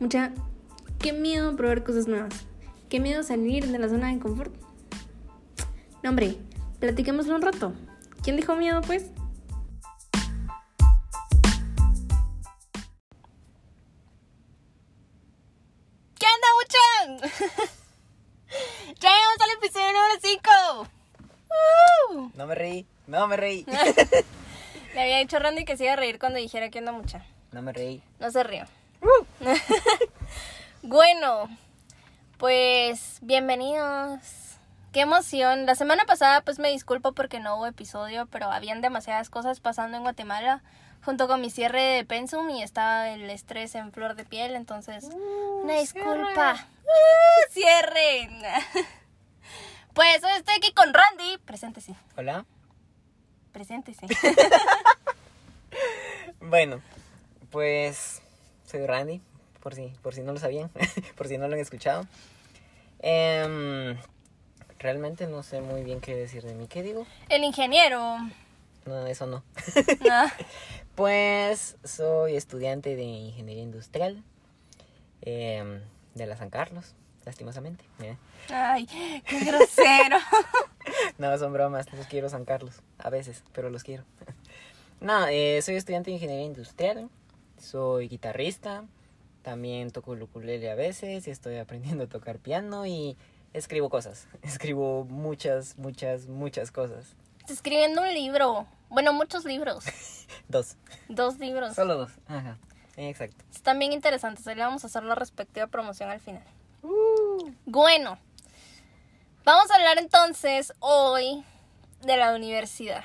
Mucha, qué miedo probar cosas nuevas. Qué miedo salir de la zona de confort. No, hombre, platiquémoslo un rato. ¿Quién dijo miedo, pues? ¿Qué onda, muchan? Llegamos al episodio número 5. No me reí, no me reí. Le había dicho a Randy que se iba a reír cuando dijera que onda mucha. No me reí. No se rió. bueno, pues bienvenidos. Qué emoción. La semana pasada pues me disculpo porque no hubo episodio, pero habían demasiadas cosas pasando en Guatemala junto con mi cierre de pensum y estaba el estrés en flor de piel, entonces una disculpa. ¡Uh, cierre. pues hoy estoy aquí con Randy. Preséntese. Hola. Preséntese. Bueno, pues soy Randy, por si, por si no lo sabían, por si no lo han escuchado. Em, realmente no sé muy bien qué decir de mí. ¿Qué digo? El ingeniero. No, eso no. Pues soy estudiante de ingeniería industrial em, de la San Carlos, lastimosamente. eh. Ay, qué grosero. No, son bromas, los quiero San Carlos, a veces, pero los quiero. No, eh, soy estudiante de ingeniería industrial, soy guitarrista, también toco el ukulele a veces y estoy aprendiendo a tocar piano y escribo cosas. Escribo muchas, muchas, muchas cosas. Está escribiendo un libro. Bueno, muchos libros. Dos, Dos libros. solo dos. Ajá, exacto. Están bien interesantes. Ahí le vamos a hacer la respectiva promoción al final. Bueno, vamos a hablar entonces hoy de la universidad.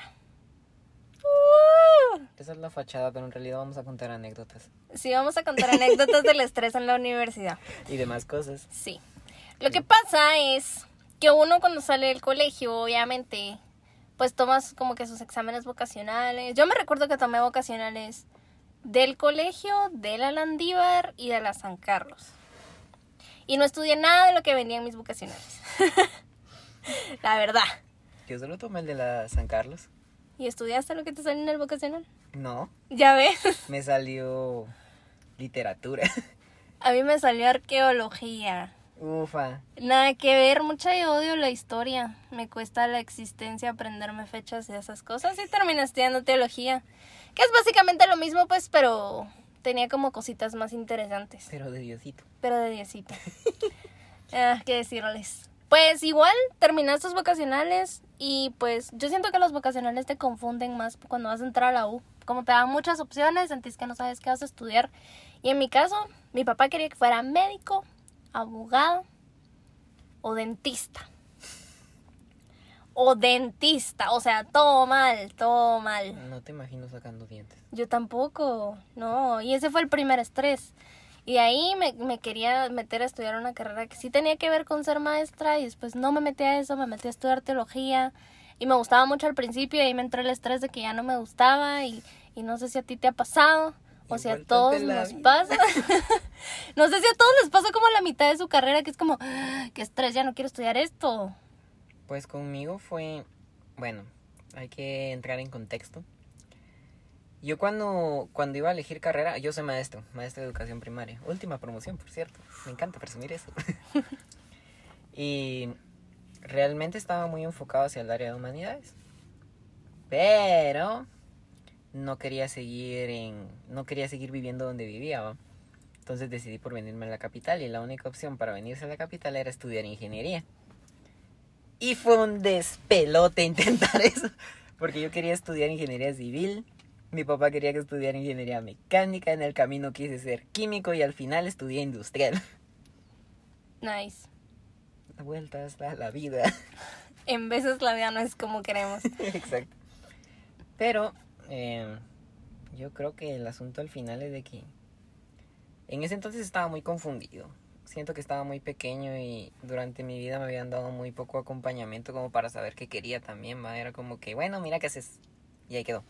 Uh. Esa es la fachada, pero en realidad vamos a contar anécdotas Sí, vamos a contar anécdotas del estrés en la universidad. y demás cosas. Sí. Lo que pasa es que uno cuando sale del colegio, obviamente, pues tomas como que sus exámenes vocacionales. Yo me recuerdo que tomé vocacionales del colegio, de la Landívar y de la San Carlos. Y no estudié nada de lo que venían mis vocacionales. la verdad. Yo solo tomé el de la San Carlos. ¿Y estudiaste lo que te salió en el vocacional? No, Ya ves. me salió literatura. A mí me salió arqueología. Ufa. Nada que ver, mucha yo odio la historia. Me cuesta la existencia aprenderme fechas y esas cosas y terminé estudiando teología. Que es básicamente lo mismo, pues, pero tenía como cositas más interesantes. Pero de Diosito. Pero de diecito. ah, qué decirles. Pues igual, terminaste tus vocacionales y pues yo siento que los vocacionales te confunden más cuando vas a entrar a la U. Como te dan muchas opciones, sentís que no sabes qué vas a estudiar. Y en mi caso, mi papá quería que fuera médico, abogado o dentista. O dentista, o sea, todo mal, todo mal. No te imagino sacando dientes. Yo tampoco, no. Y ese fue el primer estrés. Y ahí me, me quería meter a estudiar una carrera que sí tenía que ver con ser maestra y después no me metí a eso, me metí a estudiar teología y me gustaba mucho al principio y ahí me entró el estrés de que ya no me gustaba y, y no sé si a ti te ha pasado o si a todos nos vida. pasa. no sé si a todos les pasa como la mitad de su carrera que es como, "Ah, qué estrés, ya no quiero estudiar esto. Pues conmigo fue, bueno, hay que entrar en contexto. Yo cuando, cuando iba a elegir carrera, yo soy maestro, maestro de educación primaria. Última promoción, por cierto. Me encanta presumir eso. y realmente estaba muy enfocado hacia el área de humanidades. Pero no quería seguir en, no quería seguir viviendo donde vivía, ¿va? Entonces decidí por venirme a la capital y la única opción para venirse a la capital era estudiar ingeniería. Y fue un despelote intentar eso. Porque yo quería estudiar ingeniería civil. Mi papá quería que estudiara ingeniería mecánica. En el camino quise ser químico y al final estudié industrial. Nice. Vueltas a la vida. En veces la vida no es como queremos. Exacto. Pero eh, yo creo que el asunto al final es de que en ese entonces estaba muy confundido. Siento que estaba muy pequeño y durante mi vida me habían dado muy poco acompañamiento como para saber qué quería también. ¿va? Era como que, bueno, mira qué haces. Y ahí quedó.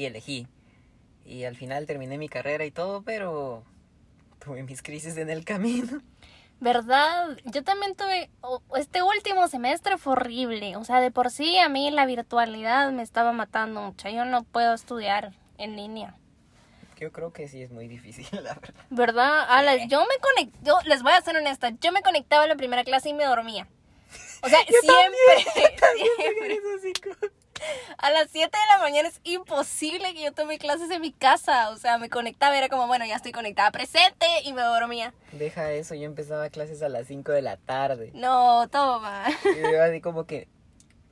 Y elegí. Y al final terminé mi carrera y todo, pero tuve mis crisis en el camino. ¿Verdad? Yo también tuve, este último semestre fue horrible, o sea, de por sí a mí la virtualidad me estaba matando mucho, yo no puedo estudiar en línea. yo creo que sí es muy difícil, la verdad. Yo me conecté, yo les voy a ser honesta, yo me conectaba a la primera clase y me dormía. O sea, siempre, siempre. A las 7 de la mañana es imposible que yo tome clases en mi casa. O sea, me conectaba, era como, bueno, ya estoy conectada presente y me dormía. Deja eso, yo empezaba clases a las 5 de la tarde. No, toma. Y yo así como que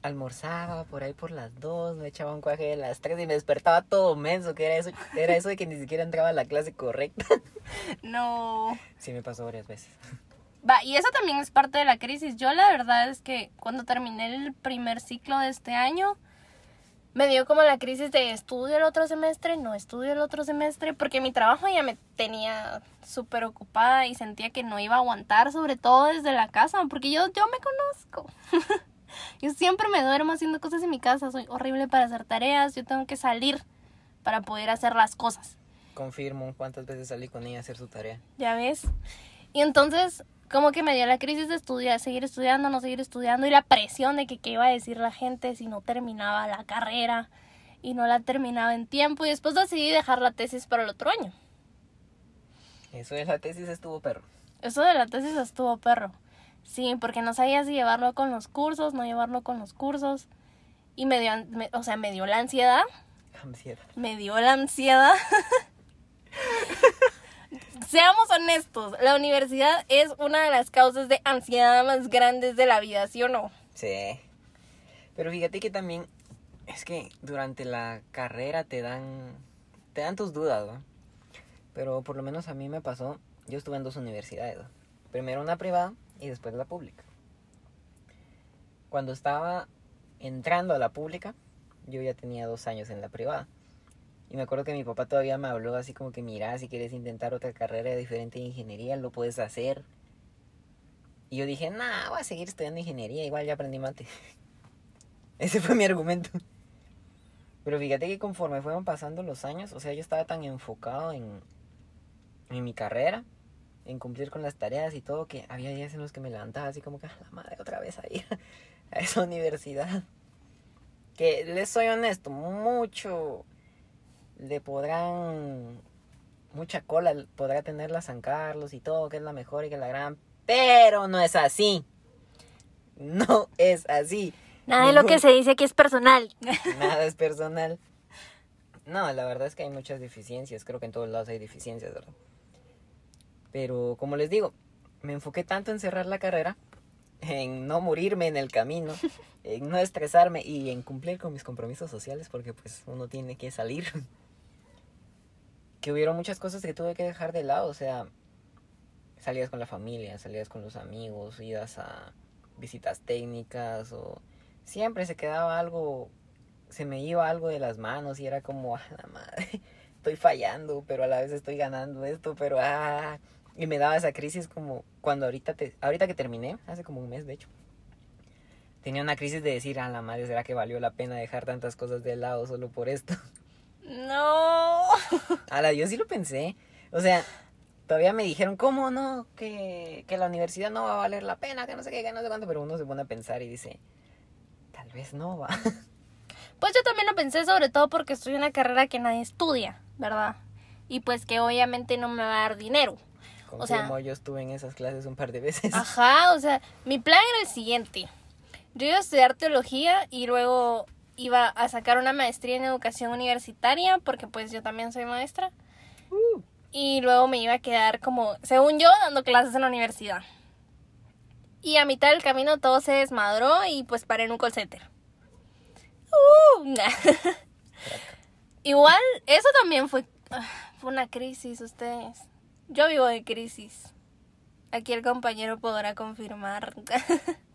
almorzaba por ahí por las 2, me echaba un cuaje de las 3 y me despertaba todo menso, que era eso, era eso de que ni siquiera entraba a la clase correcta. No. Sí, me pasó varias veces. Va, y eso también es parte de la crisis. Yo la verdad es que cuando terminé el primer ciclo de este año, me dio como la crisis de estudio el otro semestre, no estudio el otro semestre, porque mi trabajo ya me tenía súper ocupada y sentía que no iba a aguantar, sobre todo desde la casa, porque yo, yo me conozco. yo siempre me duermo haciendo cosas en mi casa, soy horrible para hacer tareas, yo tengo que salir para poder hacer las cosas. Confirmo cuántas veces salí con ella a hacer su tarea. ¿Ya ves? Y entonces como que me dio la crisis de estudiar, seguir estudiando, no seguir estudiando y la presión de que qué iba a decir la gente si no terminaba la carrera y no la terminaba en tiempo y después decidí dejar la tesis para el otro año. Eso de la tesis estuvo perro. Eso de la tesis estuvo perro. Sí, porque no sabía si llevarlo con los cursos, no llevarlo con los cursos. Y me dio, me- o sea, me dio la ansiedad. Ansiedad. Me dio la ansiedad. Seamos honestos, la universidad es una de las causas de ansiedad más grandes de la vida, ¿sí o no? Sí. Pero fíjate que también es que durante la carrera te dan te dan tus dudas, ¿no? Pero por lo menos a mí me pasó, yo estuve en dos universidades, primero una privada y después la pública. Cuando estaba entrando a la pública, yo ya tenía dos años en la privada. Y me acuerdo que mi papá todavía me habló así como que, mira, si quieres intentar otra carrera diferente de ingeniería, lo puedes hacer. Y yo dije, nah, voy a seguir estudiando ingeniería, igual ya aprendí mate. Ese fue mi argumento. Pero fíjate que conforme fueron pasando los años, o sea, yo estaba tan enfocado en, en mi carrera, en cumplir con las tareas y todo, que había días en los que me levantaba así como que, "A la madre, otra vez a ir a esa universidad. Que les soy honesto, mucho le podrán, mucha cola podrá tener la San Carlos y todo, que es la mejor y que es la gran, pero no es así. No es así. Nada de lo que se dice aquí es personal. Nada es personal. No, la verdad es que hay muchas deficiencias. Creo que en todos lados hay deficiencias, ¿verdad? Pero como les digo, me enfoqué tanto en cerrar la carrera, en no morirme en el camino, en no estresarme y en cumplir con mis compromisos sociales, porque pues uno tiene que salir. Que hubieron muchas cosas que tuve que dejar de lado, o sea, salidas con la familia, salidas con los amigos, idas a visitas técnicas o siempre se quedaba algo, se me iba algo de las manos y era como, a la madre, estoy fallando, pero a la vez estoy ganando esto, pero ah, y me daba esa crisis como cuando ahorita te, ahorita que terminé, hace como un mes de hecho. Tenía una crisis de decir, a la madre, ¿será que valió la pena dejar tantas cosas de lado solo por esto? No. A la yo sí lo pensé. O sea, todavía me dijeron, ¿cómo no? Que, que la universidad no va a valer la pena, que no sé qué, que no sé cuánto, pero uno se pone a pensar y dice, tal vez no va. Pues yo también lo pensé, sobre todo porque estoy en una carrera que nadie estudia, ¿verdad? Y pues que obviamente no me va a dar dinero. O sea- Confirmo, yo estuve en esas clases un par de veces. Ajá, o sea, mi plan era el siguiente. Yo iba a estudiar teología y luego iba a sacar una maestría en educación universitaria, porque pues yo también soy maestra. Y luego me iba a quedar como, según yo, dando clases en la universidad. Y a mitad del camino todo se desmadró y pues paré en un call center. Uh, nah. Igual, eso también fue, ah, fue una crisis, ustedes. Yo vivo de crisis. Aquí el compañero podrá confirmar.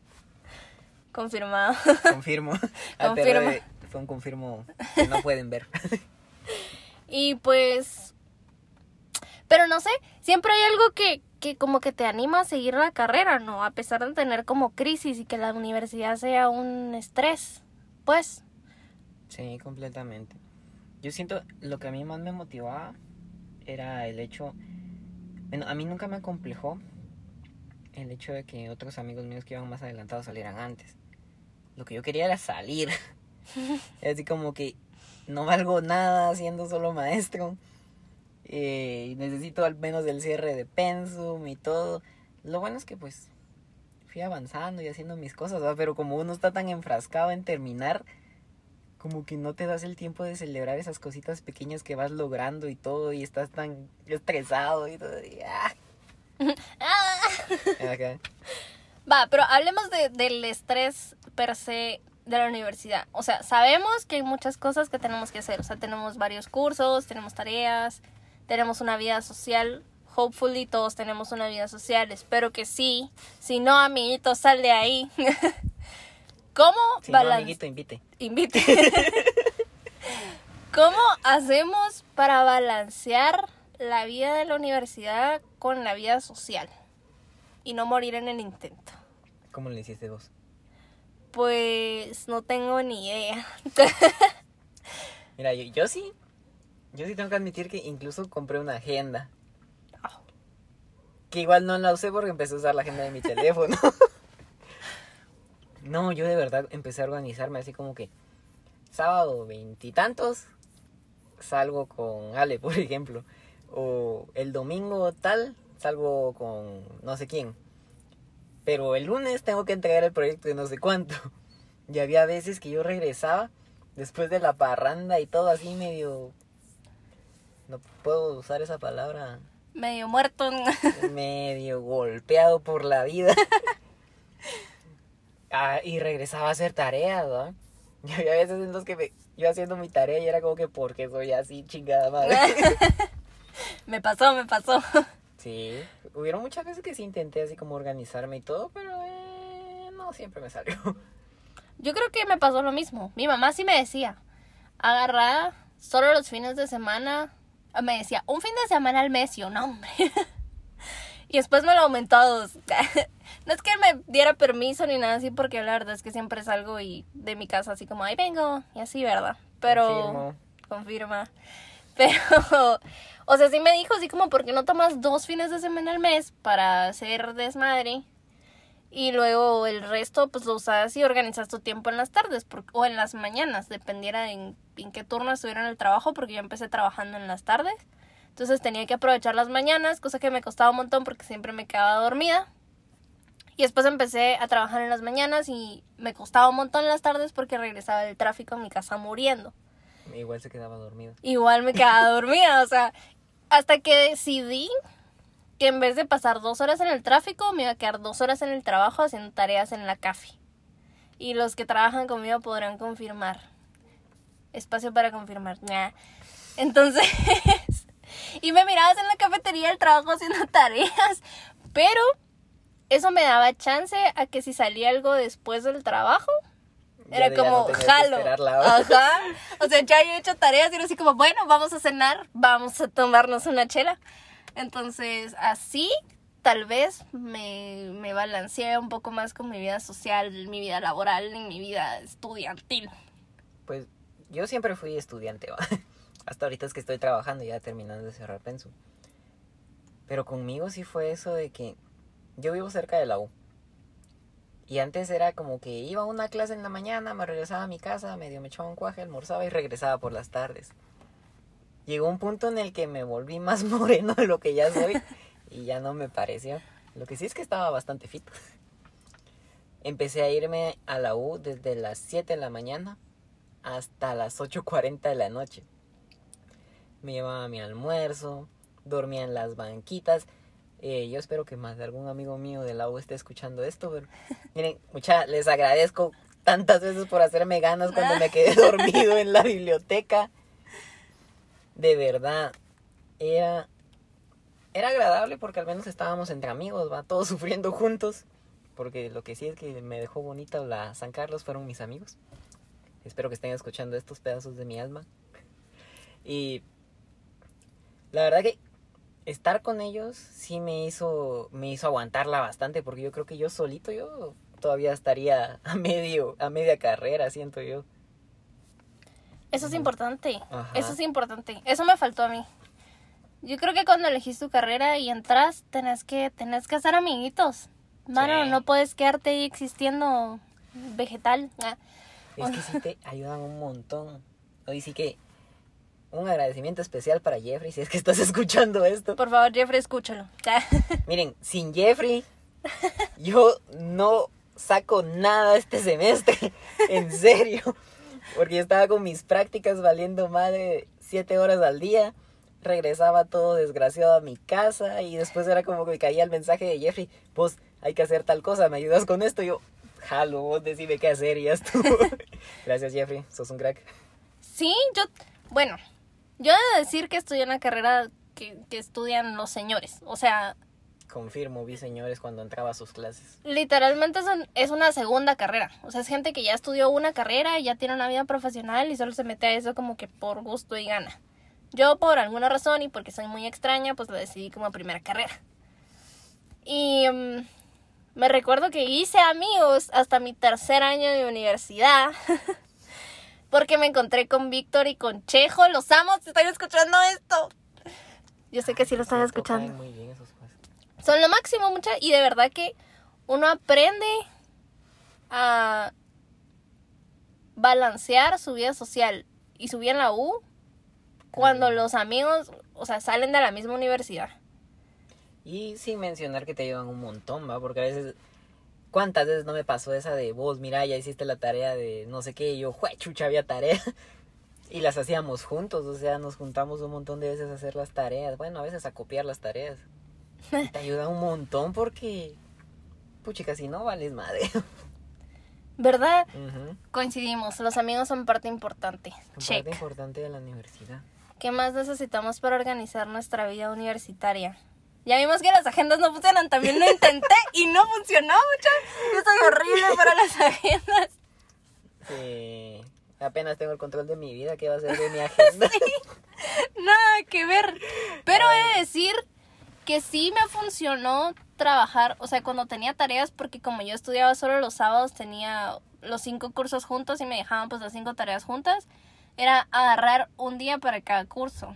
Confirmado. Confirmo. Ah, Confirmo. eh, fue un confirmo que no pueden ver. Y pues... Pero no sé, siempre hay algo que, que como que te anima a seguir la carrera, ¿no? A pesar de tener como crisis y que la universidad sea un estrés. Pues, Sí, completamente. Yo siento lo que a mí más me motivaba era el hecho, bueno, a mí nunca me acomplejó el hecho de que otros amigos míos que iban más adelantados salieran antes. Lo que yo quería era salir. Así como que no valgo nada siendo solo maestro. eh, necesito al menos el cierre de pensum y todo. Lo bueno es que pues fui avanzando y haciendo mis cosas, ¿verdad? pero como uno está tan enfrascado en terminar, como que no te das el tiempo de celebrar esas cositas pequeñas que vas logrando y todo, y estás tan estresado y todo. y, ah. Ajá. Va, pero hablemos de, del estrés per se de la universidad. O sea, sabemos que hay muchas cosas que tenemos que hacer. O sea, tenemos varios cursos, tenemos tareas, tenemos una vida social. Hopefully todos tenemos una vida social. Espero que sí. Si no, amiguito, sal de ahí. ¿Cómo Si no, amiguito, invite. Invite. ¿Cómo hacemos para balancear la vida de la universidad con la vida social? Y no morir en el intento. ¿Cómo le hiciste vos? Pues no tengo ni idea. Mira, yo, yo sí. Yo sí tengo que admitir que incluso compré una agenda. Que igual no la usé porque empecé a usar la agenda de mi teléfono. no, yo de verdad empecé a organizarme así como que sábado veintitantos salgo con Ale, por ejemplo. O el domingo tal salgo con no sé quién. Pero el lunes tengo que entregar el proyecto de no sé cuánto. Y había veces que yo regresaba después de la parranda y todo así medio... No puedo usar esa palabra. Medio muerto. Medio golpeado por la vida. Ah, y regresaba a hacer tareas, ¿verdad? Y había veces en los que me, yo haciendo mi tarea y era como que, ¿por qué soy así, chingada madre? me pasó, me pasó. Sí, hubieron muchas veces que sí intenté así como organizarme y todo, pero eh, no siempre me salió. Yo creo que me pasó lo mismo. Mi mamá sí me decía, agarrá solo los fines de semana. Me decía, un fin de semana al mes. Y yo, no, hombre. y después me lo aumentó a dos. no es que me diera permiso ni nada así, porque la verdad es que siempre salgo y de mi casa así como, ahí vengo. Y así, ¿verdad? Pero... Confirmo. Confirma. Pero, o sea, sí me dijo así como, ¿por qué no tomas dos fines de semana al mes para hacer desmadre? Y luego el resto, pues lo usas y organizas tu tiempo en las tardes por- o en las mañanas, dependiera en, en qué turno estuviera en el trabajo, porque yo empecé trabajando en las tardes. Entonces tenía que aprovechar las mañanas, cosa que me costaba un montón porque siempre me quedaba dormida. Y después empecé a trabajar en las mañanas y me costaba un montón en las tardes porque regresaba del tráfico a mi casa muriendo Igual se quedaba dormido. igual me quedaba dormida, o sea, hasta que decidí que en vez de pasar dos horas en el tráfico, me iba a quedar dos horas en el trabajo haciendo tareas en la café. Y los que trabajan conmigo podrán confirmar. Espacio para confirmar. Nah. Entonces, y me mirabas en la cafetería del trabajo haciendo tareas, pero eso me daba chance a que si salía algo después del trabajo, era ya no como, que jalo. Ajá. O sea, ya he hecho tareas y era así como, bueno, vamos a cenar, vamos a tomarnos una chela. Entonces, así tal vez me, me balanceé un poco más con mi vida social, mi vida laboral y mi vida estudiantil. Pues yo siempre fui estudiante, ¿va? Hasta ahorita es que estoy trabajando ya terminando de cerrar Pensu. Pero conmigo sí fue eso de que yo vivo cerca de la U. Y antes era como que iba a una clase en la mañana, me regresaba a mi casa, medio me echaba un cuaje, almorzaba y regresaba por las tardes. Llegó un punto en el que me volví más moreno de lo que ya soy y ya no me pareció. Lo que sí es que estaba bastante fit. Empecé a irme a la U desde las 7 de la mañana hasta las 8.40 de la noche. Me llevaba mi almuerzo, dormía en las banquitas. Eh, yo espero que más de algún amigo mío de la U esté escuchando esto, pero miren, mucha, les agradezco tantas veces por hacerme ganas cuando me quedé dormido en la biblioteca. De verdad, era, era agradable porque al menos estábamos entre amigos, va, todos sufriendo juntos. Porque lo que sí es que me dejó bonita la San Carlos fueron mis amigos. Espero que estén escuchando estos pedazos de mi alma. Y la verdad que estar con ellos sí me hizo me hizo aguantarla bastante porque yo creo que yo solito yo todavía estaría a medio a media carrera, siento yo. Eso es importante. Ajá. Eso es importante. Eso me faltó a mí. Yo creo que cuando elegís tu carrera y entras, tenés que, tenés que hacer amiguitos. Mano, Sí. no puedes quedarte ahí existiendo vegetal. Es que sí te ayudan un montón. Hoy sí que un agradecimiento especial para Jeffrey, si es que estás escuchando esto. Por favor, Jeffrey, escúchalo. Miren, sin Jeffrey, yo no saco nada este semestre. En serio. Porque yo estaba con mis prácticas valiendo madre siete horas al día. Regresaba todo desgraciado a mi casa y después era como que caía el mensaje de Jeffrey, vos hay que hacer tal cosa, ¿me ayudas con esto? Y yo, jalo, vos decime qué hacer y ya estuvo. Gracias Jeffrey, sos un crack. Sí, yo, bueno, yo he de decir que estudié una carrera que, que estudian los señores. O sea, Confirmo, vi señores cuando entraba a sus clases. literalmente es, un- es una segunda carrera. O sea, es gente que ya estudió una carrera y ya tiene una vida profesional y solo se mete a eso como que por gusto y gana. Yo por alguna razón y porque soy muy extraña, pues lo decidí como primera carrera. Y mm, me recuerdo que hice amigos hasta mi tercer año de universidad. porque me encontré con Víctor y con Chejo. Los amo, si están escuchando esto. Yo sé que sí lo están escuchando. Muy bien esos jueces. Son lo máximo, mucha. Y de verdad que uno aprende a balancear su vida social y su vida en la U cuando los amigos, o sea, salen de la misma universidad. Y sin mencionar que te ayudan un montón, ¿va? Porque a veces, ¿cuántas veces no me pasó esa de vos, mira, ya hiciste la tarea de no sé qué, y yo, jue, chucha, había tarea. Y las hacíamos juntos, o sea, nos juntamos un montón de veces a hacer las tareas. Bueno, a veces a copiar las tareas. Y te ayuda un montón porque, puchica, si no vales madre. ¿Verdad? Ujú. Coincidimos, los amigos son parte importante. Son Check. parte importante de la universidad. ¿Qué más necesitamos para organizar nuestra vida universitaria? Ya vimos que las agendas no funcionan, también lo intenté y no funcionó mucho. Yo soy horrible para las agendas. Sí, apenas tengo el control de mi vida, ¿qué va a ser de mi agenda? Nada que ver. Pero he de decir que sí me funcionó trabajar, o sea, cuando tenía tareas, porque como yo estudiaba solo los sábados, tenía los cinco cursos juntos y me dejaban pues las cinco tareas juntas, era agarrar un día para cada curso.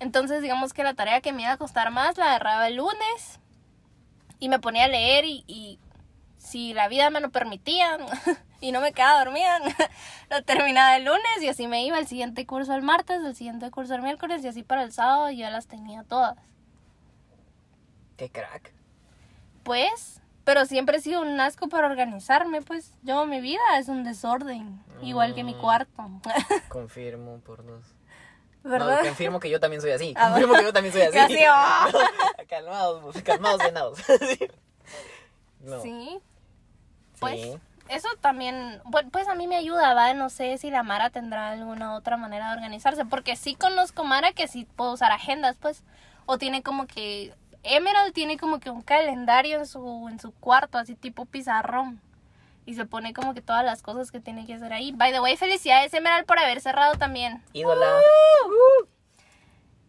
Entonces, digamos que la tarea que me iba a costar más la agarraba el lunes y me ponía a leer y, y si la vida me lo permitía y no me quedaba dormida, lo terminaba el lunes y así me iba el siguiente curso el martes, el siguiente curso el miércoles y así para el sábado ya las tenía todas. Qué crack. Pues, pero siempre he sido un asco para organizarme, pues yo mi vida es un desorden, igual que mi Mm. cuarto. Confirmo por dos. ¿Verdad? No, confirmo que yo también soy así. Ah, confirmo que yo también soy así. Casi, oh. calmados, pues, calmados, venados. no. Sí. Sí. Pues eso también, pues a mí me ayuda, ¿va? No sé si la Mara tendrá alguna otra manera de organizarse, porque sí conozco Mara que sí puede usar agendas, pues, o tiene como que, Emerald tiene como que un calendario en su, en su cuarto, así tipo pizarrón, y se pone como que todas las cosas que tiene que hacer ahí. By the way, felicidades Emerald por haber cerrado también. Ídola.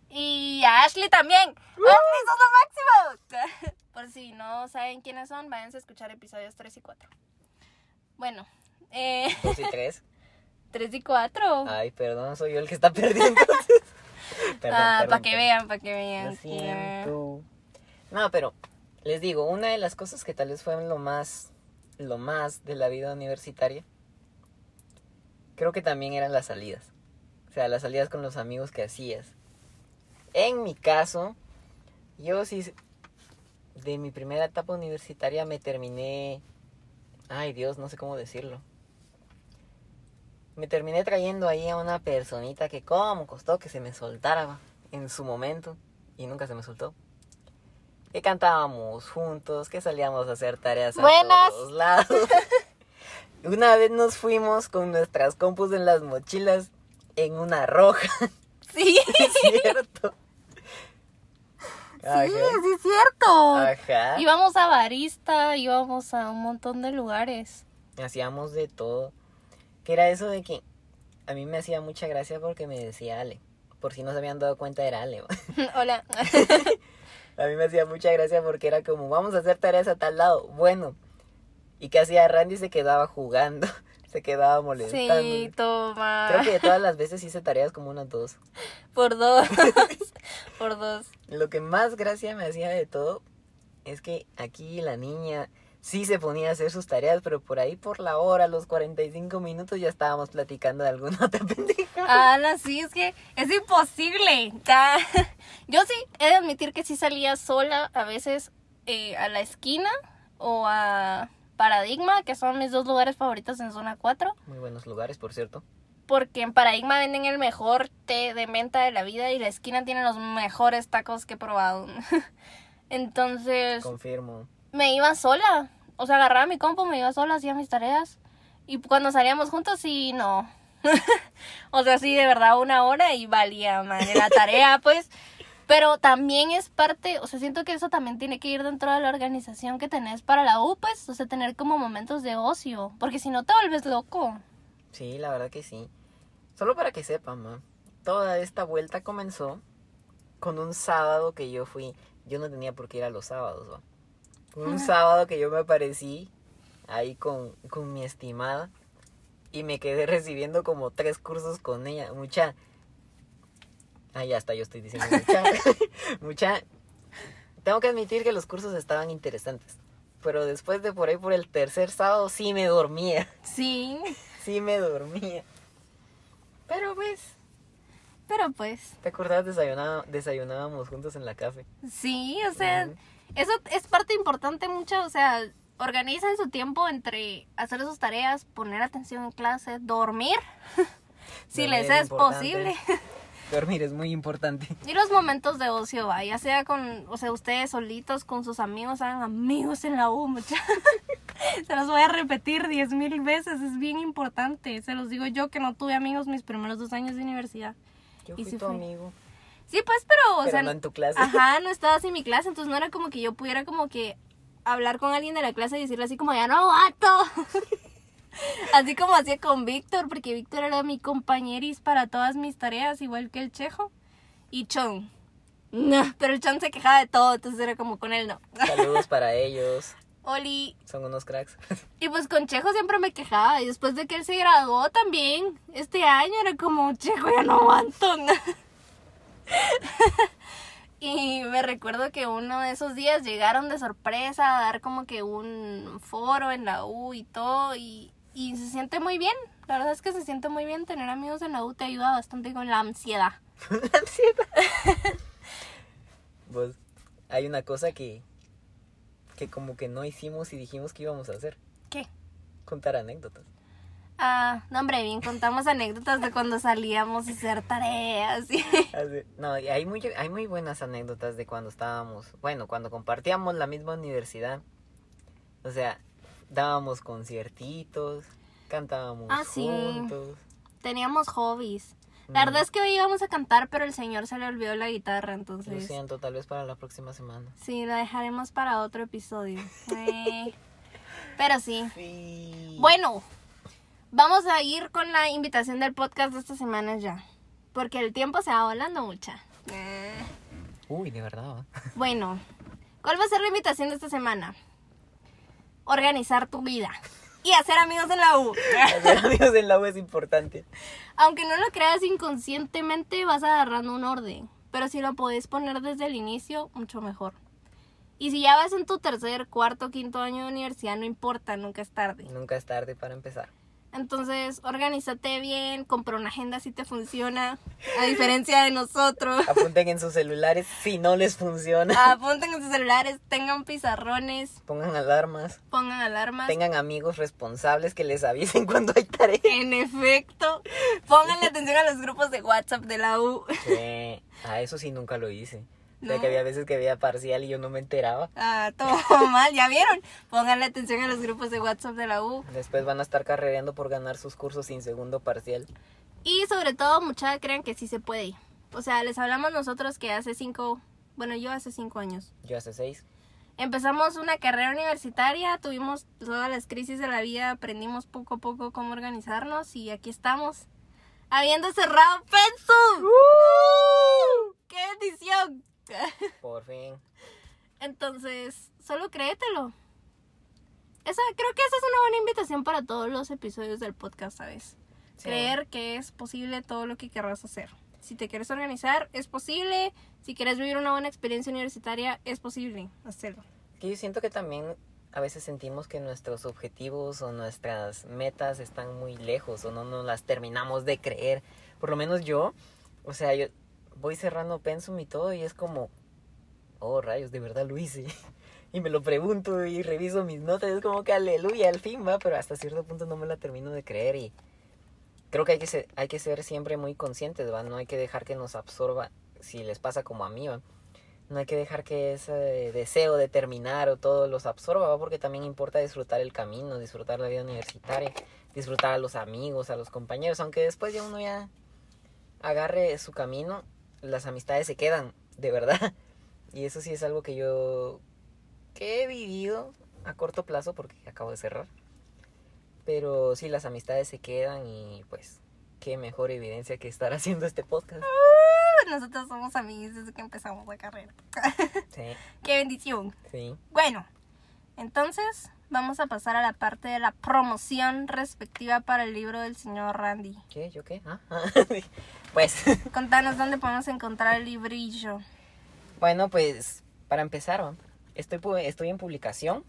Y a Ashley también. ¡Ashley, sos lo máximo! Por si no saben quiénes son, váyanse a escuchar episodios 3 y 4. Bueno, eh, Dos y tres. 3 y 4. Ay, perdón, soy yo el que está perdiendo. Perdón, ah, para que vean, para que Lo vean. siento. No, pero les digo, una de las cosas que tal vez fue lo más, lo más de la vida universitaria, creo que también eran las salidas. O sea, las salidas con los amigos que hacías. En mi caso, yo sí, de mi primera etapa universitaria me terminé, ay Dios, no sé cómo decirlo. Me terminé trayendo ahí a una personita que como costó que se me soltara en su momento y nunca se me soltó. Que cantábamos juntos, que salíamos a hacer tareas a Buenas. todos lados. Una vez nos fuimos con nuestras compus en las mochilas en una roja, Sí, ¿es cierto? Ajá. sí, sí es cierto. Ajá. Íbamos a Barista, íbamos a un montón de lugares. Hacíamos de todo. Que era eso de que a mí me hacía mucha gracia porque me decía Ale. Por si no se habían dado cuenta era Ale. Hola. A mí me hacía mucha gracia porque era como, vamos a hacer tareas a tal lado. Bueno. ¿Y qué hacía Randy? Se quedaba jugando. Se quedaba molestando. Sí, toma. Creo que de todas las veces hice tareas como unas dos. Por dos. Por dos. Lo que más gracia me hacía de todo es que aquí la niña sí se ponía a hacer sus tareas, pero por ahí por la hora, los 45 minutos, ya estábamos platicando de alguna otra pendeja. Ah, sí, es que es imposible. Yo sí he de admitir que sí salía sola a veces eh, a la esquina o a Paradigma, que son mis dos lugares favoritos en zona 4. Muy buenos lugares, por cierto. Porque en Paradigma venden el mejor té de menta de la vida y la esquina tiene los mejores tacos que he probado. Entonces Confirmo. Me iba sola. O sea, agarraba mi compu, me iba sola, hacía mis tareas. Y cuando salíamos juntos, sí, no. o sea, sí, de verdad, una hora y valía, man, la tarea, pues. Pero también es parte, o sea, siento que eso también tiene que ir dentro de la organización que tenés para la U, pues. O sea, tener como momentos de ocio. Porque si no te vuelves loco. Sí, la verdad que sí. Solo para que sepan, ma, toda esta vuelta comenzó con un sábado que yo fui. Yo no tenía por qué ir a los sábados, va. Un sábado que yo me aparecí ahí con, con mi estimada y me quedé recibiendo como tres cursos con ella. Mucha. Ah, ya está, yo estoy diciendo mucha. mucha. Tengo que admitir que los cursos estaban interesantes. Pero después de por ahí, por el tercer sábado, sí me dormía. Sí. Sí me dormía. Pero pues, Pero pues, ¿te acordás? Desayuná- desayunábamos juntos en la café. sí, o sea. Eso es parte importante mucho, o sea, organizan su tiempo entre hacer sus tareas, poner atención en clase, dormir, si Dormir les es importante. posible. Dormir es muy importante. Y los momentos de ocio, va, ya sea con, o sea, ustedes solitos, con sus amigos, hagan amigos en la U, mucha. Se los voy a repetir diez mil veces, es bien importante. Se los digo yo que no tuve amigos mis primeros dos años de universidad. Yo Y fui tu fue. amigo. Sí, pues, pero, o pero sea, no en tu clase. Ajá, no estabas en mi clase, entonces no era como que yo pudiera como que hablar con alguien de la clase y decirle así como, ya no aguanto. así como hacía con Víctor, porque Víctor era mi compañeris para todas mis tareas, igual que el Chejo. Y Chon. No, pero el Chon se quejaba de todo, entonces era como con él no. Saludos para ellos. Oli. Son unos cracks. Y pues con Chejo siempre me quejaba. Y después de que él se graduó también, este año era como, Chejo, ya no aguanto. y me recuerdo que uno de esos días llegaron de sorpresa a dar como que un foro en la U y todo. Y, y se siente muy bien. La verdad es que se siente muy bien. Tener amigos en la U te ayuda bastante con la ansiedad. La ansiedad. Pues hay una cosa que que como que no hicimos y dijimos que íbamos a hacer. ¿Qué? Contar anécdotas. Ah, no, hombre, bien, contamos anécdotas de cuando salíamos a hacer tareas. No, y hay muy, hay muy buenas anécdotas de cuando estábamos, bueno, cuando compartíamos la misma universidad. O sea, dábamos conciertitos, cantábamos Ah, sí. juntos. Teníamos hobbies. La verdad es que hoy íbamos a cantar, pero el señor se le olvidó la guitarra, Lo entonces... siento, tal vez para la próxima semana. Sí, la dejaremos para otro episodio. Eh, Pero sí. Sí. Bueno, vamos a ir con la invitación del podcast de esta semana ya. Porque el tiempo se va volando mucha. Eh, Uy, de verdad. Bueno, ¿cuál va a ser la invitación de esta semana? Organizar tu vida. Y hacer amigos en la U. Hacer amigos en la U es importante. Aunque no lo creas inconscientemente, vas agarrando un orden. Pero si lo podés poner desde el inicio, mucho mejor. Y si ya vas en tu tercer, cuarto, quinto año de universidad, no importa, nunca es tarde. Nunca es tarde para empezar. Entonces, organízate bien, compra una agenda si te funciona, a diferencia de nosotros. Apunten en sus celulares si no les funciona. Apunten en sus celulares, tengan pizarrones, Pongan alarmas. pongan alarmas. Tengan amigos responsables que les avisen cuando hay tarea. En efecto, pónganle atención a los grupos de WhatsApp de la U. Sí, a eso sí nunca lo hice. O sea, No. que había veces que había parcial y yo no me enteraba. Ah, todo mal, ¿ya vieron? Pónganle atención a los grupos de WhatsApp de la U. Después van a estar carrereando por ganar sus cursos sin segundo parcial. Y sobre todo, mucha crean que sí se puede. O sea, les hablamos nosotros que hace cinco, bueno, yo hace cinco años. Yo hace seis. Empezamos una carrera universitaria, tuvimos todas las crisis de la vida, aprendimos poco a poco cómo organizarnos y aquí estamos. Habiendo cerrado Pensum. ¡Qué bendición! Por fin. Entonces, solo créetelo. Esa, creo que esa es una buena invitación para todos los episodios del podcast, ¿sabes? Sí. Creer que es posible todo lo que querrás hacer. Si te quieres organizar, es posible. Si quieres vivir una buena experiencia universitaria, es posible hacerlo. Que yo siento que también a veces sentimos que nuestros objetivos o nuestras metas están muy lejos o no nos las terminamos de creer. Por lo menos yo, o sea, yo voy cerrando Pensum y todo y es como, oh rayos, de verdad lo hice. Y me lo pregunto y reviso mis notas, es como que aleluya, al fin va, pero hasta cierto punto no me la termino de creer y creo que hay que ser, hay que ser siempre muy conscientes, ¿va? No hay que dejar que nos absorba, si les pasa como a mí, ¿va? No hay que dejar que ese deseo de terminar o todo los absorba. Porque también importa disfrutar el camino, disfrutar la vida universitaria, disfrutar a los amigos, a los compañeros, aunque después ya uno ya agarre su camino, las amistades se quedan, de verdad. Y eso sí es algo que yo que he vivido a corto plazo porque acabo de cerrar. Pero sí, las amistades se quedan y pues qué mejor evidencia que estar haciendo este podcast. Uh, nosotros somos amigos desde que empezamos la carrera. Sí, qué bendición. sí. Bueno, entonces vamos a pasar a la parte de la promoción respectiva para el libro del señor Randy. ¿Qué? ¿Yo qué? Ah, ah, pues, Contanos dónde podemos encontrar el librillo. bueno, pues para empezar, estoy, estoy en publicación.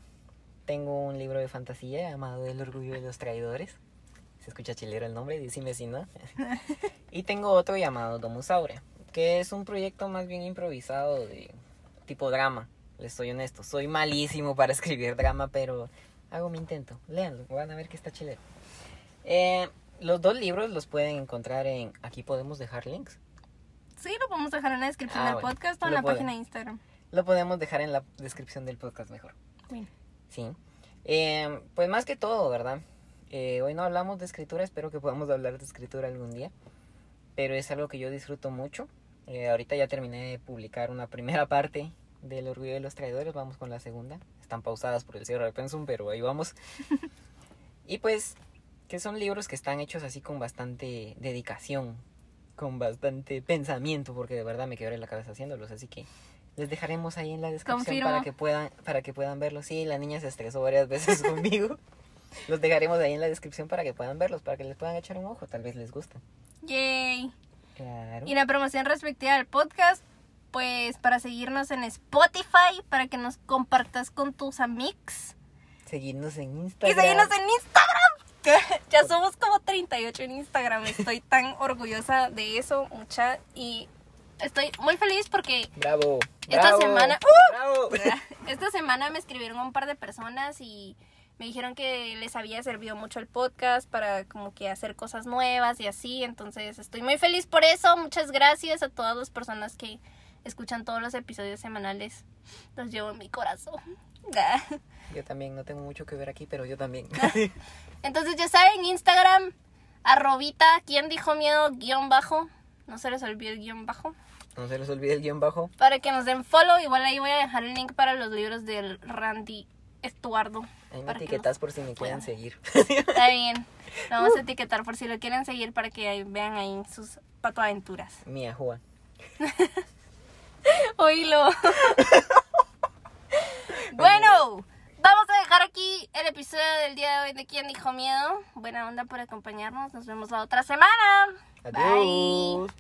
Tengo un libro de fantasía llamado El orgullo de los traidores. Se escucha chilero el nombre, decime si no. y tengo otro llamado Domus Aurea, que es un proyecto más bien improvisado de tipo drama. Les soy honesto, soy malísimo para escribir drama, pero hago mi intento. Léanlo, van a ver que está chilero. Eh, los dos libros los pueden encontrar en... Aquí podemos dejar links. Sí, lo podemos dejar en la descripción Ah, del bueno. podcast o en la página de Instagram. Lo podemos dejar en la descripción del podcast mejor. Sí. Eh, pues más que todo, ¿verdad? Eh, hoy no hablamos de escritura, espero que podamos hablar de escritura algún día. Pero es algo que yo disfruto mucho. Ahorita ya terminé de publicar una primera parte del Orgullo de los Traidores, vamos con la segunda. Están pausadas por el cierre de Pensum, pero ahí vamos. y pues, que son libros que están hechos así con bastante dedicación, con bastante pensamiento, porque de verdad me quebré la cabeza haciéndolos, así que les dejaremos ahí en la descripción Confirmo. para que puedan para que puedan verlos. Sí, la niña se estresó varias veces conmigo. Los dejaremos ahí en la descripción para que puedan verlos, para que les puedan echar un ojo, tal vez les gustan. Yay. Claro. Y la promoción respectiva al podcast, pues para seguirnos en Spotify, para que nos compartas con tus amigos. Seguirnos en Y Instagram. seguirnos en Instagram. ya somos como 38 en Instagram. Estoy tan orgullosa de eso, mucha. Y estoy muy feliz porque Bravo. Esta bravo, semana- ¡Uh! Bravo. esta semana me escribieron un par de personas y me dijeron que les había servido mucho el podcast para como que hacer cosas nuevas y así. Entonces estoy muy feliz por eso. Muchas gracias a todas las personas que escuchan todos los episodios semanales. Los llevo en mi corazón. Yo también no tengo mucho que ver aquí, pero yo también. Entonces ya saben, Instagram, arrobita, ¿quién dijo miedo? Guión bajo. No se les olvide el guion bajo. no se les olvide el guion bajo. Para que nos den follow. Igual ahí voy a dejar el link para los libros del Randy Estuardo. Ahí me etiquetas por si me quieren seguir. Está bien. Lo vamos a etiquetar por si lo quieren seguir para que vean ahí sus patoaventuras. Mía, Juan. Oílo. bueno, vamos a dejar aquí el episodio del día de hoy de ¿Quién dijo miedo? Buena onda por acompañarnos. Nos vemos la otra semana. Adiós.